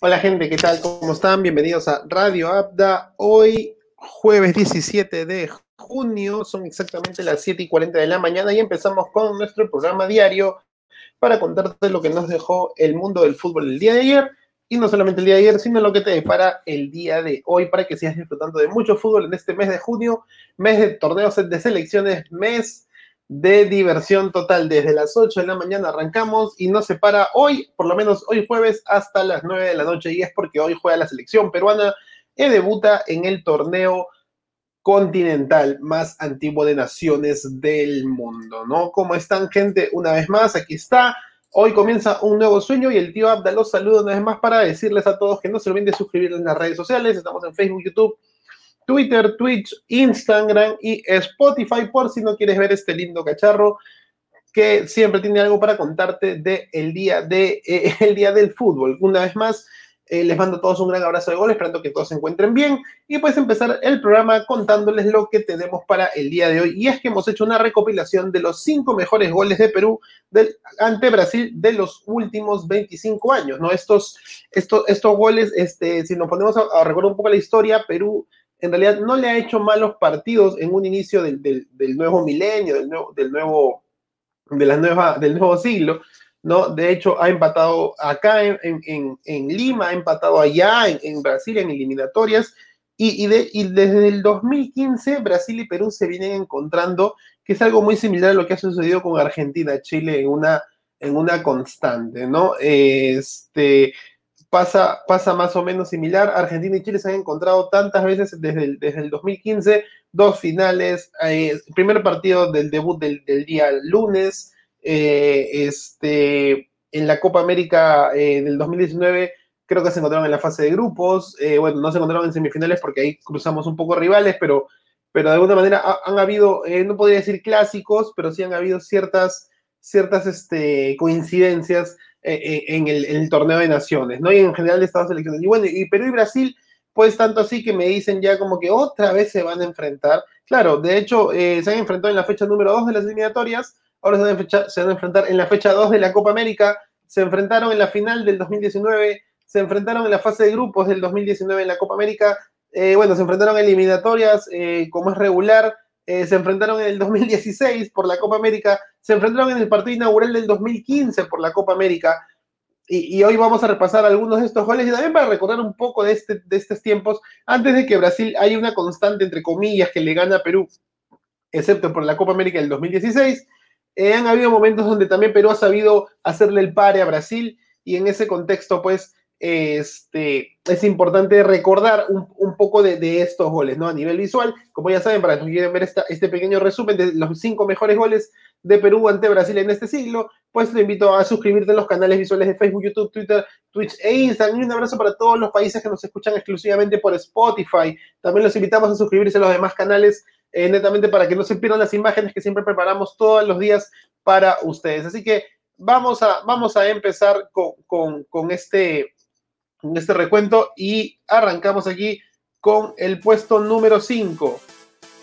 Hola gente, ¿qué tal? ¿Cómo están? Bienvenidos a Radio Abda. Hoy, jueves 17 de junio, son exactamente las 7 y 40 de la mañana y empezamos con nuestro programa diario para contarte lo que nos dejó el mundo del fútbol el día de ayer y no solamente el día de ayer, sino lo que te depara el día de hoy para que sigas disfrutando de mucho fútbol en este mes de junio, mes de torneos de selecciones, mes de diversión total. Desde las 8 de la mañana arrancamos y no se para hoy, por lo menos hoy jueves, hasta las 9 de la noche. Y es porque hoy juega la selección peruana y debuta en el torneo continental más antiguo de naciones del mundo, ¿no? ¿Cómo están, gente? Una vez más, aquí está. Hoy comienza un nuevo sueño y el tío Abda los saluda una vez más para decirles a todos que no se olviden de suscribirse en las redes sociales. Estamos en Facebook, YouTube, Twitter, Twitch, Instagram y Spotify por si no quieres ver este lindo cacharro que siempre tiene algo para contarte de el día, de, eh, día del fútbol. Una vez más, eh, les mando a todos un gran abrazo de gol, esperando que todos se encuentren bien y pues empezar el programa contándoles lo que tenemos para el día de hoy. Y es que hemos hecho una recopilación de los cinco mejores goles de Perú del, ante Brasil de los últimos 25 años, ¿no? Estos, estos, estos goles, este, si nos ponemos a, a recordar un poco la historia, Perú en realidad no le ha hecho malos partidos en un inicio del, nuevo milenio, del nuevo, del nuevo, de la nueva, del nuevo siglo, ¿no? De hecho, ha empatado acá en, Lima, ha empatado allá en, Brasil en eliminatorias, y, y, desde el 2015 Brasil y Perú se vienen encontrando, que es algo muy similar a lo que ha sucedido con Argentina, Chile en una, en una constante, ¿no? Este, pasa, pasa más o menos similar. Argentina y Chile se han encontrado tantas veces desde el, desde el 2015, dos finales, eh, primer partido del debut del, día lunes, eh, este, en la Copa América eh, del 2019 creo que se encontraron en la fase de grupos, bueno, no se encontraron en semifinales porque ahí cruzamos un poco rivales, pero, pero de alguna manera han habido, no podría decir clásicos, pero sí han habido ciertas, ciertas este, coincidencias eh, eh, en, el, torneo de naciones, ¿no? Y en general de Estados Unidos. Y bueno, y Perú y Brasil, pues tanto así que me dicen ya como que otra vez se van a enfrentar. Claro, de hecho, eh, se han enfrentado en la fecha número 2 de las eliminatorias, ahora se van, a enfrentar en la fecha 2 de la Copa América, se enfrentaron en la final del 2019, se enfrentaron en la fase de grupos del 2019 en la Copa América, bueno, se enfrentaron en eliminatorias como es regular, eh, se enfrentaron en el 2016 por la Copa América, se enfrentaron en el partido inaugural del 2015 por la Copa América, y, hoy vamos a repasar algunos de estos goles y también para recordar un poco de, este, de estos tiempos, antes de que Brasil haya una constante, entre comillas, que le gana a Perú, excepto por la Copa América del 2016, eh, han habido momentos donde también Perú ha sabido hacerle el pare a Brasil, y en ese contexto, pues, este, es importante recordar un, poco de, estos goles, ¿no? A nivel visual, como ya saben, para los que quieren ver este pequeño resumen de los cinco mejores goles de Perú ante Brasil en este siglo, pues te invito a suscribirte a los canales visuales de Facebook, YouTube, Twitter, Twitch e Instagram. Y un abrazo para todos los países que nos escuchan exclusivamente por Spotify. También los invitamos a suscribirse a los demás canales, eh, netamente para que no se pierdan las imágenes que siempre preparamos todos los días para ustedes. Así que vamos a, vamos a empezar con, con este en este recuento y arrancamos aquí con el puesto número 5.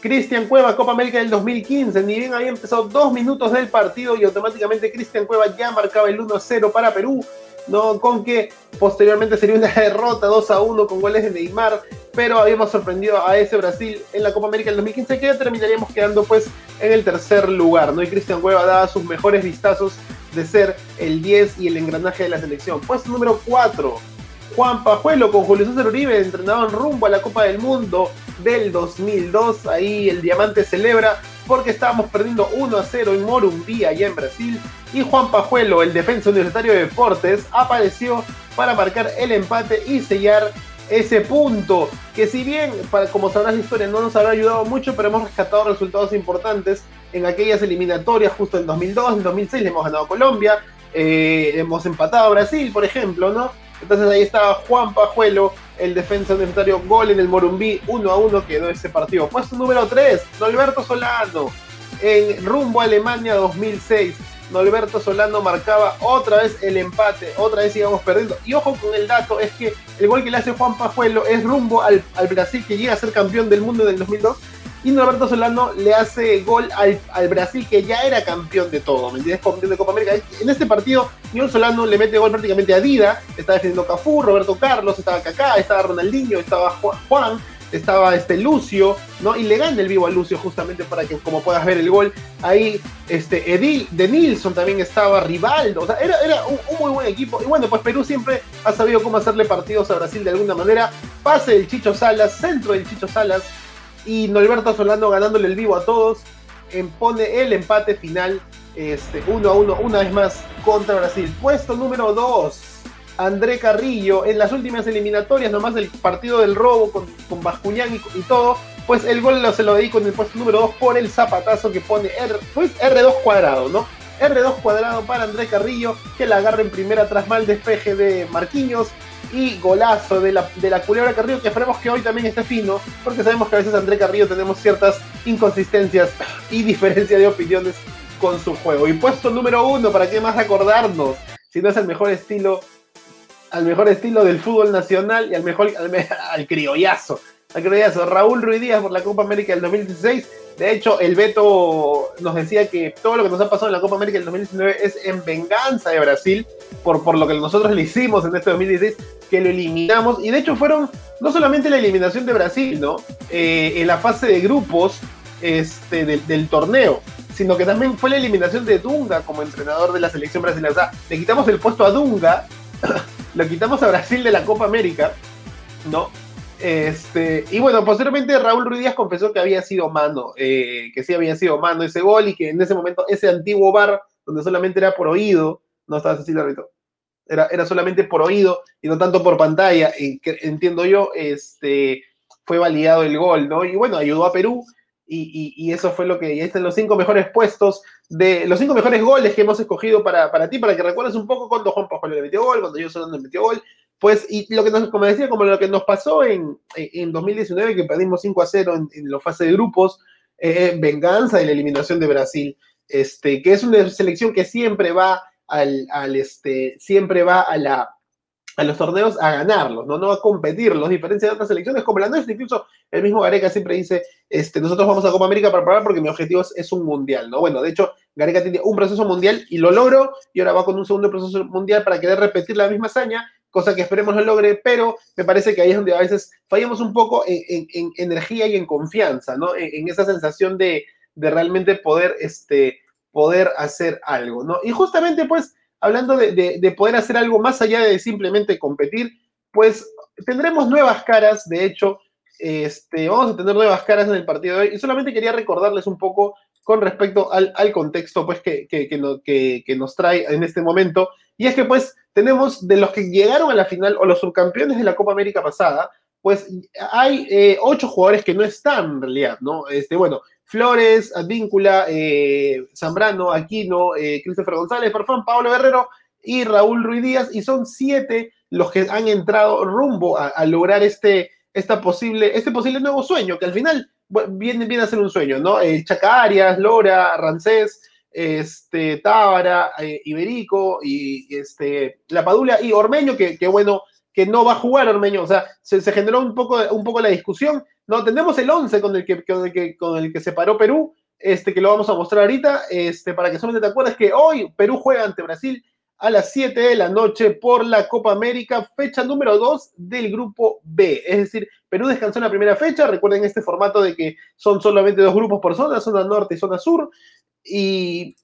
Cristian Cueva, Copa América del 2015. Ni bien había empezado dos minutos del partido y automáticamente Cristian Cueva ya marcaba el 1-0 para Perú. ¿no? Con que posteriormente sería una derrota 2 a 1 con goles de Neymar, pero habíamos sorprendido a ese Brasil en la Copa América del 2015 que terminaríamos quedando pues en el tercer lugar, ¿no? Y Cristian Cueva daba sus mejores vistazos de ser el 10 y el engranaje de la selección. Puesto número 4, Juan Pajuelo con Julio César Uribe, entrenador rumbo a la Copa del Mundo del 2002. Ahí el Diamante celebra porque estábamos perdiendo 1 a 0 en Morumbí, allá en Brasil. Y Juan Pajuelo, el defensa universitario de deportes, apareció para marcar el empate y sellar ese punto. Que si bien, para, como sabrás la historia, no nos habrá ayudado mucho, pero hemos rescatado resultados importantes en aquellas eliminatorias, justo en 2002, en 2006 le hemos ganado a Colombia, eh, hemos empatado a Brasil, por ejemplo, ¿no? Entonces ahí estaba Juan Pajuelo, el defensa universitario, gol en el Morumbí, 1 a 1 quedó ese partido. Puesto número 3, Norberto Solano, en rumbo a Alemania 2006. Norberto Solano marcaba otra vez el empate, otra vez íbamos perdiendo. Y ojo con el dato, es que el gol que le hace Juan Pajuelo es rumbo al, Brasil que llega a ser campeón del mundo en el 2002 y Norberto Solano le hace gol al, Brasil que ya era campeón de todo. Campeón de Copa América. En este partido, Newell Solano le mete gol prácticamente a Dida, estaba defendiendo Cafú, Roberto Carlos, estaba Kaká, estaba Ronaldinho, estaba Juan, estaba este Lucio, ¿no? Y le gana el vivo a Lucio justamente para que, como puedas ver el gol, ahí este Edil de Nilsson también estaba, Rivaldo, o sea, era, era un, muy buen equipo. Y bueno, pues Perú siempre ha sabido cómo hacerle partidos a Brasil de alguna manera. Pase del Chicho Salas, centro del Chicho Salas, y Norberto Solano ganándole el vivo a todos. Pone el empate final, este, uno a uno, una vez más contra Brasil. Puesto número 2 André Carrillo en las últimas eliminatorias, nomás el partido del robo con, con Bascuñán y, todo, pues el gol se lo dedico en el puesto número 2 por el zapatazo que pone R, pues R2 cuadrado, ¿no? R2 cuadrado para André Carrillo, que la agarra en primera tras mal despeje de Marquinhos y golazo de la, de la culebra Carrillo, que esperemos que hoy también esté fino, porque sabemos que a veces André Carrillo tenemos ciertas inconsistencias y diferencia de opiniones con su juego. Y puesto número uno, ¿para qué más acordarnos? Si no es el mejor estilo al mejor estilo del fútbol nacional y al mejor al, criollazo. Al criollazo. Raúl Ruiz por la Copa América del 2016. De hecho, el Beto nos decía que todo lo que nos ha pasado en la Copa América del 2019 es en venganza de Brasil por, por lo que nosotros le hicimos en este 2016, que lo eliminamos. Y de hecho fueron no solamente la eliminación de Brasil, ¿no? Eh, en la fase de grupos este, del, del torneo, sino que también fue la eliminación de Dunga como entrenador de la selección brasileña. O sea, le quitamos el puesto a Dunga lo quitamos a Brasil de la Copa América, ¿no? Este, y bueno, posteriormente Raúl Ruiz Díaz confesó que había sido mano, eh, que sí había sido mano ese gol y que en ese momento ese antiguo bar, donde solamente era por oído, no estaba así, Rito, era, era solamente por oído y no tanto por pantalla, que, entiendo yo, este, fue validado el gol, ¿no? Y bueno, ayudó a Perú y, eso fue lo que, ahí están los cinco mejores puestos, de los cinco mejores goles que hemos escogido para, ti, para que recuerdes un poco cuando Juan Pajolo le metió gol, cuando yo solo le metió gol, pues, y lo que nos, como decía, como lo que nos pasó en, en 2019, que perdimos 5 a 0 en, en la fase de grupos, eh, eh, venganza de la eliminación de Brasil, este, que es una selección que siempre va al, al este, siempre va a la, a los torneos a ganarlos, ¿no? no a competirlos, a diferencia de otras selecciones como la nuestra, incluso el mismo Gareca siempre dice, este, nosotros vamos a Copa América para probar porque mi objetivo es, un mundial, ¿no? Bueno, de hecho, Gareca tiene un proceso mundial y lo logró, y ahora va con un segundo proceso mundial para querer repetir la misma hazaña, cosa que esperemos lo logre, pero me parece que ahí es donde a veces fallamos un poco en, energía y en confianza, ¿no? En, esa sensación de, realmente poder, este, poder hacer algo, ¿no? Y justamente, pues, hablando de, poder hacer algo más allá de simplemente competir, pues tendremos nuevas caras, de hecho, este, vamos a tener nuevas caras en el partido de hoy y solamente quería recordarles un poco con respecto al, contexto pues, que, que, nos trae en este momento. Y es que pues tenemos de los que llegaron a la final o los subcampeones de la Copa América pasada, pues hay eh, ocho jugadores que no están en realidad, ¿no? Este, bueno, Flores, Advíncula, eh, Zambrano, Aquino, eh, Christopher González, Farfán, Pablo Guerrero y Raúl Ruiz Díaz, y son siete los que han entrado rumbo a, lograr este, esta posible, este posible nuevo sueño, que al final viene, viene a ser un sueño, ¿no? Eh, Chaca Arias, Lora, Rancés, este, Tábara, eh, Iberico y, este, La Padula y Ormeño, que, que, bueno, que no va a jugar Ormeño, o sea, se, generó un poco, un poco la discusión no, tenemos el 11 con el que, con con el que se paró Perú, este, que lo vamos a mostrar ahorita, este, para que solamente te acuerdes que hoy Perú juega ante Brasil a las 7 de la noche por la Copa América, fecha número 2 del grupo B. Es decir, Perú descansó en la primera fecha, recuerden este formato de que son solamente dos grupos por zona, zona norte y zona sur, y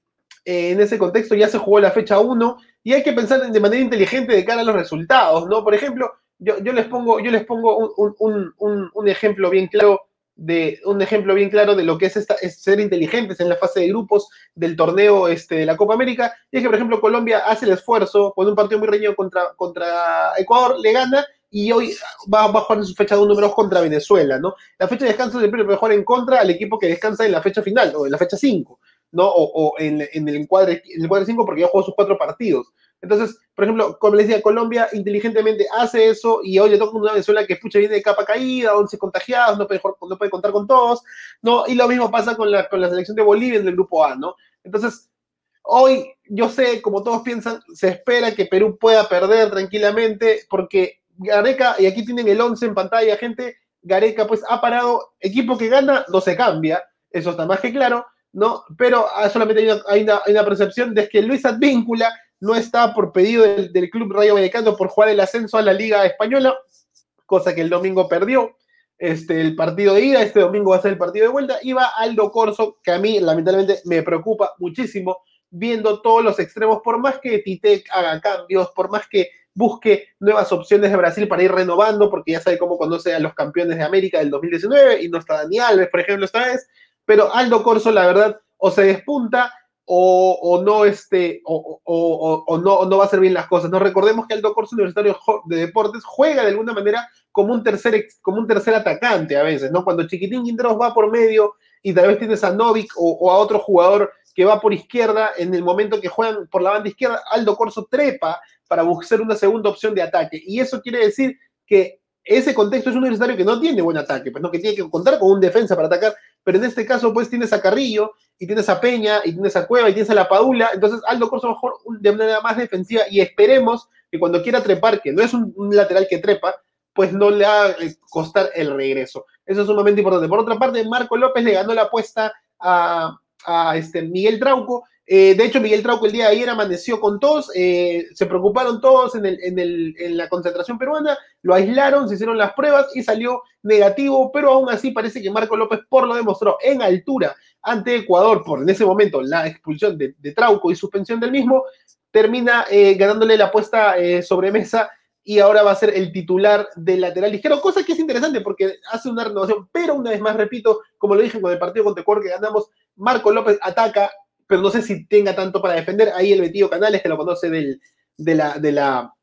eh, en ese contexto ya se jugó la fecha 1 y hay que pensar de manera inteligente de cara a los resultados, ¿no? Por ejemplo, yo, les pongo, yo les pongo un, ejemplo bien claro de un ejemplo bien claro de lo que es, esta, ser inteligentes en la fase de grupos del torneo este, de la Copa América. Y es que, por ejemplo, Colombia hace el esfuerzo, con un partido muy reñido contra, contra Ecuador, le gana y hoy va, a jugar en su fecha de un número contra Venezuela, ¿no? La fecha de descanso siempre puede jugar en contra al equipo que descansa en la fecha final o en la fecha 5, ¿no? O, en, el encuadre, en el encuadre 5 porque ya jugó sus cuatro partidos. Entonces, por ejemplo, como les decía, Colombia inteligentemente hace eso y hoy le toca una Venezuela que pucha viene de capa caída, 11 contagiados, no puede, no puede contar con todos, ¿no? Y lo mismo pasa con la, con la selección de Bolivia en el grupo A, ¿no? Entonces, hoy yo sé, como todos piensan, se espera que Perú pueda perder tranquilamente porque Gareca, y aquí tienen el 11 en pantalla, gente, Gareca pues ha parado, equipo que gana no se cambia, eso está más que claro, ¿no? Pero ah, solamente hay una, percepción de que Luis Advíncula no está por pedido del, Club Rayo Vallecano por jugar el ascenso a la Liga Española, cosa que el domingo perdió. Este, el partido de ida, este domingo va a ser el partido de vuelta, y va Aldo Corso, que a mí lamentablemente me preocupa muchísimo, viendo todos los extremos, por más que Titec haga cambios, por más que busque nuevas opciones de Brasil para ir renovando, porque ya sabe cómo conoce a los campeones de América del 2019, y no está Dani Alves, por ejemplo, esta vez, pero Aldo Corso, la verdad, o se despunta o, no, este, o, no, no va a hacer bien las cosas. No recordemos que Aldo Corso Universitario de Deportes juega de alguna manera como un tercer, como un tercer atacante a veces, ¿no? Cuando Chiquitín Quinteros va por medio y tal vez tienes a Novik o, a otro jugador que va por izquierda, en el momento que juegan por la banda izquierda, Aldo Corso trepa para buscar una segunda opción de ataque. Y eso quiere decir que ese contexto es un universitario que no tiene buen ataque, pues no que tiene que contar con un defensa para atacar, pero en este caso pues tienes a Carrillo y tienes a Peña y tienes a Cueva y tienes a La Padula, entonces Aldo Corso mejor de manera más defensiva y esperemos que cuando quiera trepar, que no es un, lateral que trepa, pues no le haga costar el regreso. Eso es un momento importante. Por otra parte, Marco López le ganó la apuesta a, a este Miguel Trauco eh, de hecho, Miguel Trauco el día de ayer amaneció con todos, eh, se preocuparon todos en, en, la concentración peruana, lo aislaron, se hicieron las pruebas y salió negativo, pero aún así parece que Marco López por lo demostró en altura ante Ecuador por en ese momento la expulsión de, Trauco y suspensión del mismo, termina eh, ganándole la apuesta sobre mesa y ahora va a ser el titular del lateral ligero, cosa que es interesante porque hace una renovación, pero una vez más repito, como lo dije con el partido contra Ecuador que ganamos, Marco López ataca, pero no sé si tenga tanto para defender. Ahí el Betillo Canales, que lo conoce del, de la, de la,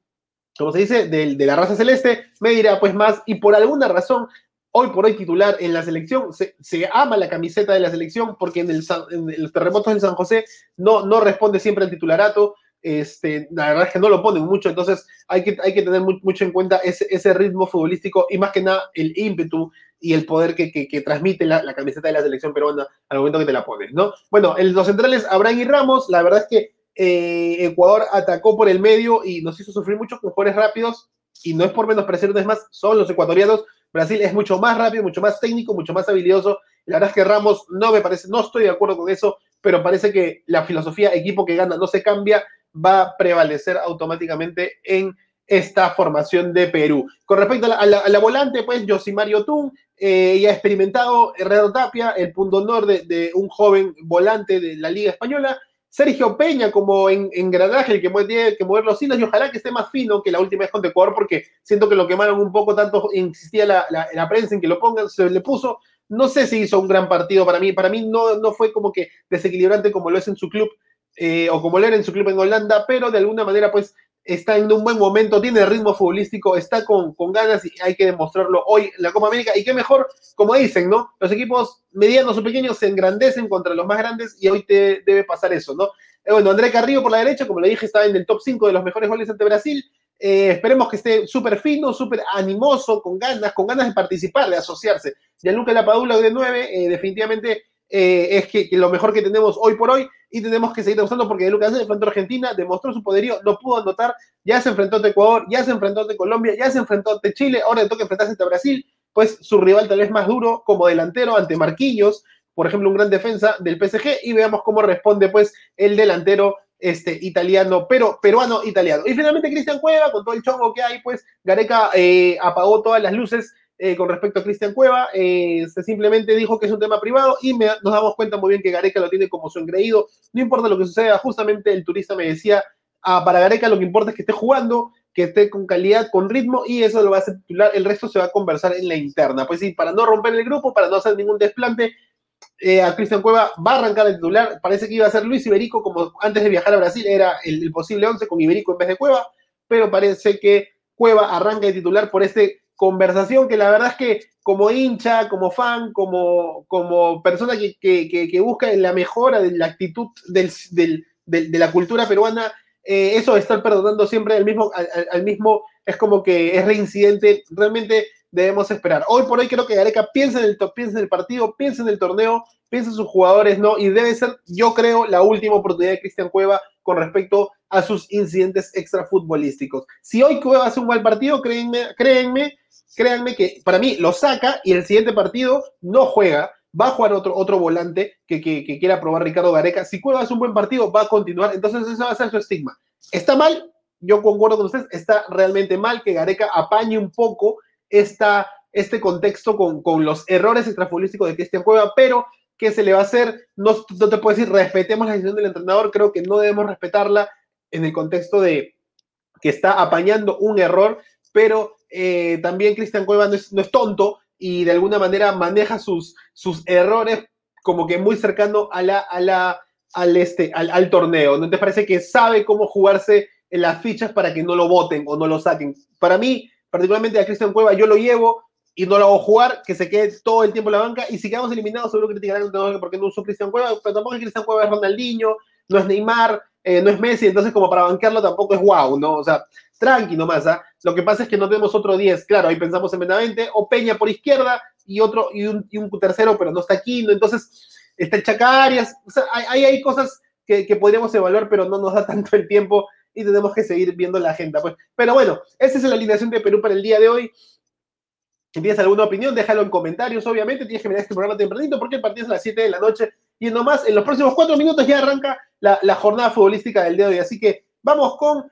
¿cómo se dice? De la raza celeste, me dirá pues más, y por alguna razón, hoy por hoy titular en la selección, se, ama la camiseta de la selección porque en, el, en los terremotos en San José no, no responde siempre al titularato, este, la verdad es que no lo ponen mucho, entonces hay que, hay que tener mucho en cuenta ese, ese, ritmo futbolístico y más que nada el ímpetu y el poder que, que, transmite la, camiseta de la selección peruana al momento que te la pones, ¿no? Bueno, en los centrales, Abraham y Ramos, la verdad es que eh, Ecuador atacó por el medio y nos hizo sufrir mucho con jugadores rápidos y no es por menospreciar, es más, son los ecuatorianos. Brasil es mucho más rápido, mucho más técnico, mucho más habilidoso. La verdad es que Ramos no me parece, no estoy de acuerdo con eso, pero parece que la filosofía equipo que gana no se cambia va a prevalecer automáticamente en esta formación de Perú. Con respecto a la, volante, pues Josimario Tun, eh, ya experimentado, Herrero Tapia, el punto honor de, un joven volante de la Liga Española, Sergio Peña como en, engranaje, el que tiene que mover los hilos, y ojalá que esté más fino que la última vez con Ecuador, porque siento que lo quemaron un poco, tanto insistía la, la, prensa en que lo pongan, se le puso. No sé si hizo un gran partido para mí, para mí no, no fue como que desequilibrante como lo es en su club, eh, o como leer en su club en Holanda, pero de alguna manera pues está en un buen momento, tiene ritmo futbolístico, está con, con, ganas y hay que demostrarlo hoy en la Copa América. Y qué mejor, como dicen, ¿no? Los equipos medianos o pequeños se engrandecen contra los más grandes y hoy te debe pasar eso, ¿no? Eh, bueno, André Carrillo por la derecha, como le dije, está en el top 5 de los mejores goles ante Brasil. Eh, esperemos que esté súper fino, súper animoso, con ganas, con ganas de participar, de asociarse. Gianluca Lapadula de 9, eh, definitivamente es que, lo mejor que tenemos hoy por hoy y tenemos que seguir usando porque Lucas se enfrentó a Argentina, demostró su poderío, no pudo anotar, ya se enfrentó a Ecuador, ya se enfrentó a Colombia, ya se enfrentó a Chile, ahora le toca enfrentarse a Brasil, pues su rival tal vez más duro como delantero ante Marquillos, por ejemplo, un gran defensa del PSG y veamos cómo responde pues el delantero este, italiano, pero peruano italiano. Y finalmente Cristian Cueva, con todo el chongo que hay, pues Gareca eh, apagó todas las luces eh, con respecto a Cristian Cueva, eh, se simplemente dijo que es un tema privado y nos damos cuenta muy bien que Gareca lo tiene como su engreído. No importa lo que suceda, justamente el turista me decía, ah, para Gareca lo que importa es que esté jugando, que esté con calidad, con ritmo y eso lo va a hacer titular, el resto se va a conversar en la interna. Pues sí, para no romper el grupo, para no hacer ningún desplante, eh, a Cristian Cueva va a arrancar el titular. Parece que iba a ser Luis Iberico, como antes de viajar a Brasil era el, el posible 11 con Iberico en vez de Cueva, pero parece que Cueva arranca de titular por este conversación que la verdad es que como hincha, como fan, como, como persona que, que, busca la mejora de la actitud del, de la cultura peruana, eh, eso de estar perdonando siempre al mismo, al, mismo, es como que es reincidente, realmente debemos esperar. Hoy por hoy creo que Gareca piensa en el, piensa en el partido, piensa en el torneo, piensa en sus jugadores, ¿no? Y debe ser, yo creo, la última oportunidad de Cristian Cueva con respecto a sus incidentes extrafutbolísticos. Si hoy Cueva hace un mal partido, créanme, créanme, créanme que para mí lo saca y el siguiente partido no juega. Va a jugar otro, otro volante que, que quiera probar Ricardo Gareca. Si Cueva hace un buen partido, va a continuar. Entonces, ese va a ser su estigma. ¿Está mal? Yo concuerdo con ustedes. Está realmente mal que Gareca apañe un poco esta, este contexto con, con los errores extrafutbolísticos de Cristian Cueva, pero ¿qué se le va a hacer? No, no te puedo decir, respetemos la decisión del entrenador, creo que no debemos respetarla en el contexto de que está apañando un error, pero eh, también Cristian Cueva no es, no es, tonto y de alguna manera maneja sus, sus errores como que muy cercano a la, a la, al, este, al, al torneo. ¿No te parece que sabe cómo jugarse en las fichas para que no lo voten o no lo saquen? Para mí, particularmente a Cristian Cueva, yo lo llevo y no lo hago jugar, que se quede todo el tiempo en la banca, y si quedamos eliminados, seguro criticarán porque no usó Cristian Cueva, pero tampoco es Cristian Cueva es Ronaldinho, no es Neymar, eh, no es Messi, entonces como para banquearlo tampoco es wow, ¿no? O sea, tranqui nomás, ¿ah? Lo que pasa es que no tenemos otro 10, claro, ahí pensamos en Benavente, o Peña por izquierda, y otro, y un, tercero, pero no está aquí, ¿no? Entonces, está Chacarias, o sea, hay, hay cosas que, que podríamos evaluar, pero no nos da tanto el tiempo y tenemos que seguir viendo la agenda. Pues. Pero bueno, esa es la alineación de Perú para el día de hoy. Si tienes alguna opinión, déjalo en comentarios, obviamente. Tienes que mirar este programa tempranito porque el partido es a las 7 de la noche. Y nomás, en los próximos 4 minutos ya arranca la, jornada futbolística del día de hoy. Así que vamos con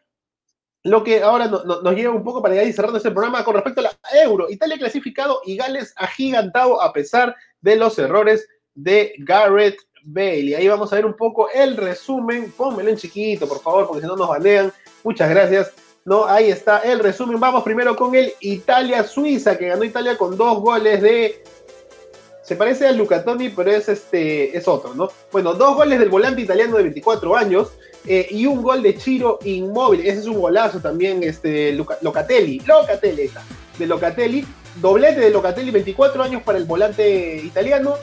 lo que ahora no, no, nos lleva un poco para ir cerrando este programa con respecto a la Euro. Italia clasificado y Gales agigantado a pesar de los errores de Garrett Bale. Y ahí vamos a ver un poco el resumen. Pónmelo en chiquito, por favor, porque si no nos banean. Muchas gracias. No, ahí está el resumen. Vamos primero con el Italia-Suiza, que ganó Italia con dos goles de. Se parece a Luca Toni, pero es este es otro, ¿no? Bueno, dos goles del volante italiano de 24 años eh, y un gol de Chiro Inmóvil. Ese es un golazo también, este Locatelli. Locatelli está, de Locatelli. Doblete de Locatelli, 24 años para el volante italiano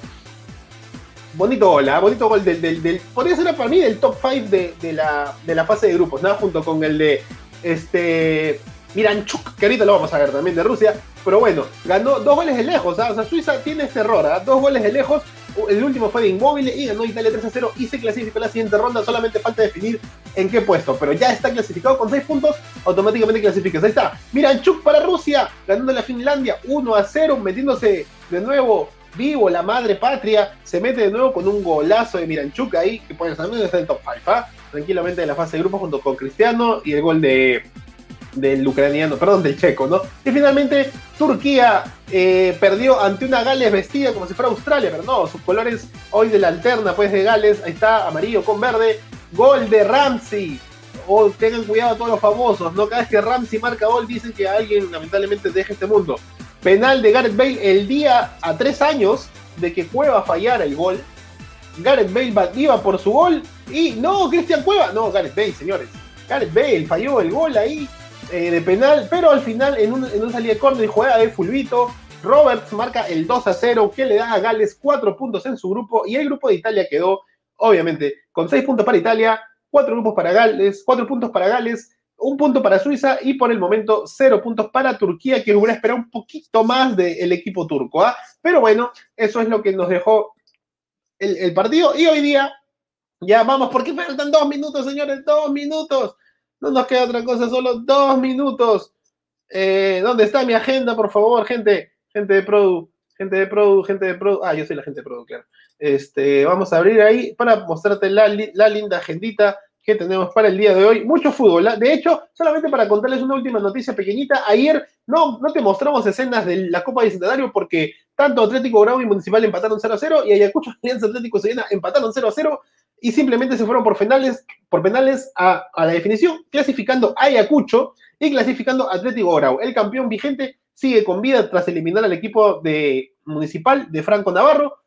bonito gol, ¿eh? bonito gol del, podría ser para mí del top 5 de, de, la, de la fase de grupos, ¿no? Junto con el de este Miranchuk, que ahorita lo vamos a ver también de Rusia, pero bueno, ganó dos goles de lejos, ¿eh? o sea, Suiza tiene este error, ¿eh? dos goles de lejos, el último fue de inmóvil y ganó Italia 3 a 0 y se clasificó en la siguiente ronda, solamente falta definir en qué puesto, pero ya está clasificado con 6 puntos, automáticamente clasificas. Ahí está, Miranchuk para Rusia, ganando la Finlandia 1 a 0, metiéndose de nuevo vivo, la madre patria, se mete de nuevo con un golazo de Miranchuk ahí, que pueden también está en el top 5, ¿ah? tranquilamente en la fase de grupo junto con Cristiano y el gol de del ucraniano, perdón, del checo, ¿no? Y finalmente Turquía eh, perdió ante una Gales vestida como si fuera Australia, pero no, sus colores hoy de la alterna, pues de Gales, ahí está, amarillo con verde, gol de Ramsey. Oh, tengan cuidado todos los famosos, ¿no? Cada vez que Ramsey marca gol dicen que alguien lamentablemente deja este mundo. Penal de Gareth Bale el día a tres años de que Cueva fallara el gol. Gareth Bale iba por su gol y no, Cristian Cueva, no, Gareth Bale, señores. Gareth Bale falló el gol ahí eh, de penal, pero al final en un, en un salida de córner y jugada de Fulvito, Roberts marca el 2 a 0 que le da a Gales 4 puntos en su grupo y el grupo de Italia quedó, obviamente, con 6 puntos para Italia, 4 grupos para Gales, 4 puntos para Gales, un punto para Suiza y por el momento 0 puntos para Turquía, que hubiera esperado un poquito más del equipo turco. ¿ah? Pero bueno, eso es lo que nos dejó el, el partido y hoy día ya vamos, porque faltan dos minutos, señores, dos minutos. No nos queda otra cosa, solo dos minutos. Eh, ¿Dónde está mi agenda, por favor, gente? Gente de Produ, gente de Produ, gente de Produ. Ah, yo soy la gente de Produ, claro. Este, vamos a abrir ahí para mostrarte la, la linda agendita que tenemos para el día de hoy. Mucho fútbol. ¿ah? De hecho, solamente para contarles una última noticia pequeñita, ayer no, no te mostramos escenas de la Copa Bicentenario porque tanto Atlético Grau y Municipal empataron 0 a 0 y Ayacucho Alianza Atlético Sevilla empataron 0 a 0 y simplemente se fueron por penales, por penales a, a la definición, clasificando Ayacucho y clasificando Atlético Grau. El campeón vigente sigue con vida tras eliminar al equipo de Municipal de Franco Navarro.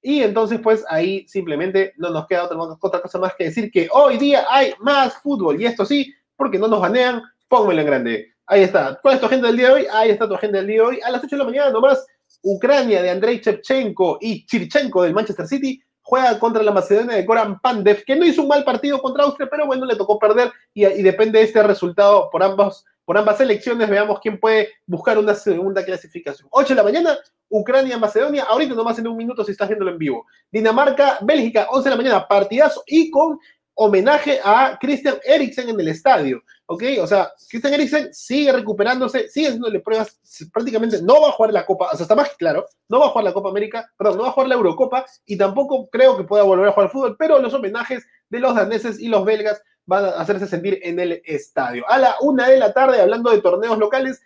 Y entonces, pues ahí simplemente no nos queda otra, otra, cosa más que decir que hoy día hay más fútbol. Y esto sí, porque no nos banean, pónmelo en grande. Ahí está. ¿Cuál es tu agenda del día de hoy? Ahí está tu agenda del día de hoy. A las 8 de la mañana nomás, Ucrania de Andrei Shevchenko y Chirchenko del Manchester City juega contra la Macedonia de Goran Pandev, que no hizo un mal partido contra Austria, pero bueno, le tocó perder y, depende de este resultado por ambos por ambas elecciones, veamos quién puede buscar una segunda clasificación. 8 de la mañana, Ucrania, Macedonia, ahorita nomás en un minuto si estás viéndolo en vivo. Dinamarca, Bélgica, 11 de la mañana, partidazo y con homenaje a Christian Eriksen en el estadio, ¿ok? O sea, Christian Eriksen sigue recuperándose, sigue haciéndole pruebas, prácticamente no va a jugar la Copa, o sea, está más claro, no va a jugar la Copa América, perdón, no va a jugar la Eurocopa y tampoco creo que pueda volver a jugar fútbol, pero los homenajes de los daneses y los belgas van a hacerse sentir en el estadio. A la una de la tarde, hablando de torneos locales,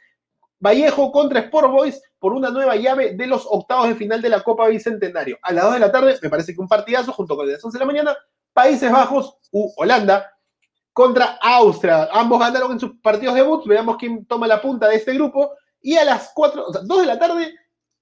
Vallejo contra Sport Boys por una nueva llave de los octavos de final de la Copa Bicentenario. A las 2 de la tarde, me parece que un partidazo junto con las 11 de la mañana, Países Bajos u Holanda contra Austria. Ambos ganaron en sus partidos debut. Veamos quién toma la punta de este grupo. Y a las 4, o sea, 2 de la tarde,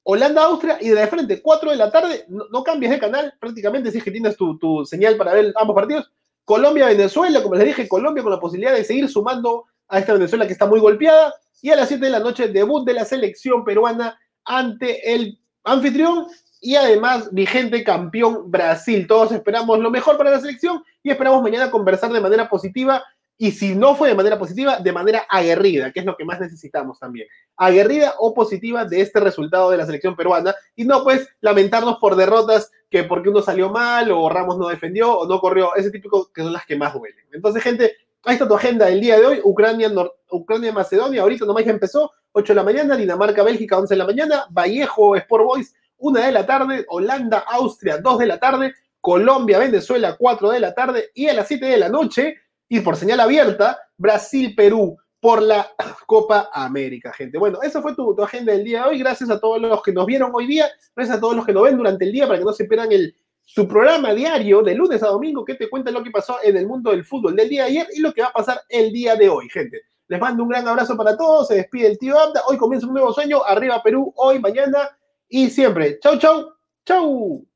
Holanda-Austria. Y de frente, 4 de la tarde, no, cambies de canal prácticamente si es que tienes tu, tu señal para ver ambos partidos. Colombia-Venezuela, como les dije, Colombia con la posibilidad de seguir sumando a esta Venezuela que está muy golpeada. Y a las 7 de la noche, debut de la selección peruana ante el anfitrión y además vigente campeón Brasil. Todos esperamos lo mejor para la selección y esperamos mañana conversar de manera positiva y si no fue de manera positiva, de manera aguerrida, que es lo que más necesitamos también. Aguerrida o positiva de este resultado de la selección peruana y no pues lamentarnos por derrotas que porque uno salió mal o Ramos no defendió o no corrió, ese típico que son las que más duelen. Entonces, gente, ahí está tu agenda del día de hoy, Ucrania, Ucrania, Macedonia, ahorita nomás ya empezó, 8 de la mañana, Dinamarca, Bélgica, 11 de la mañana, Vallejo, Sport Boys, una de la tarde, Holanda, Austria, 2 de la tarde, Colombia, Venezuela, 4 de la tarde, y a las 7 de la noche, y por señal abierta, Brasil, Perú, por la Copa América, gente. Bueno, esa fue tu, agenda del día de hoy. Gracias a todos los que nos vieron hoy día, gracias a todos los que nos ven durante el día para que no se pierdan el, su programa diario de lunes a domingo que te cuenta lo que pasó en el mundo del fútbol del día de ayer y lo que va a pasar el día de hoy, gente. Les mando un gran abrazo para todos, se despide el tío Abda, hoy comienza un nuevo sueño, arriba Perú, hoy, mañana, y siempre. Chau, chau, chau.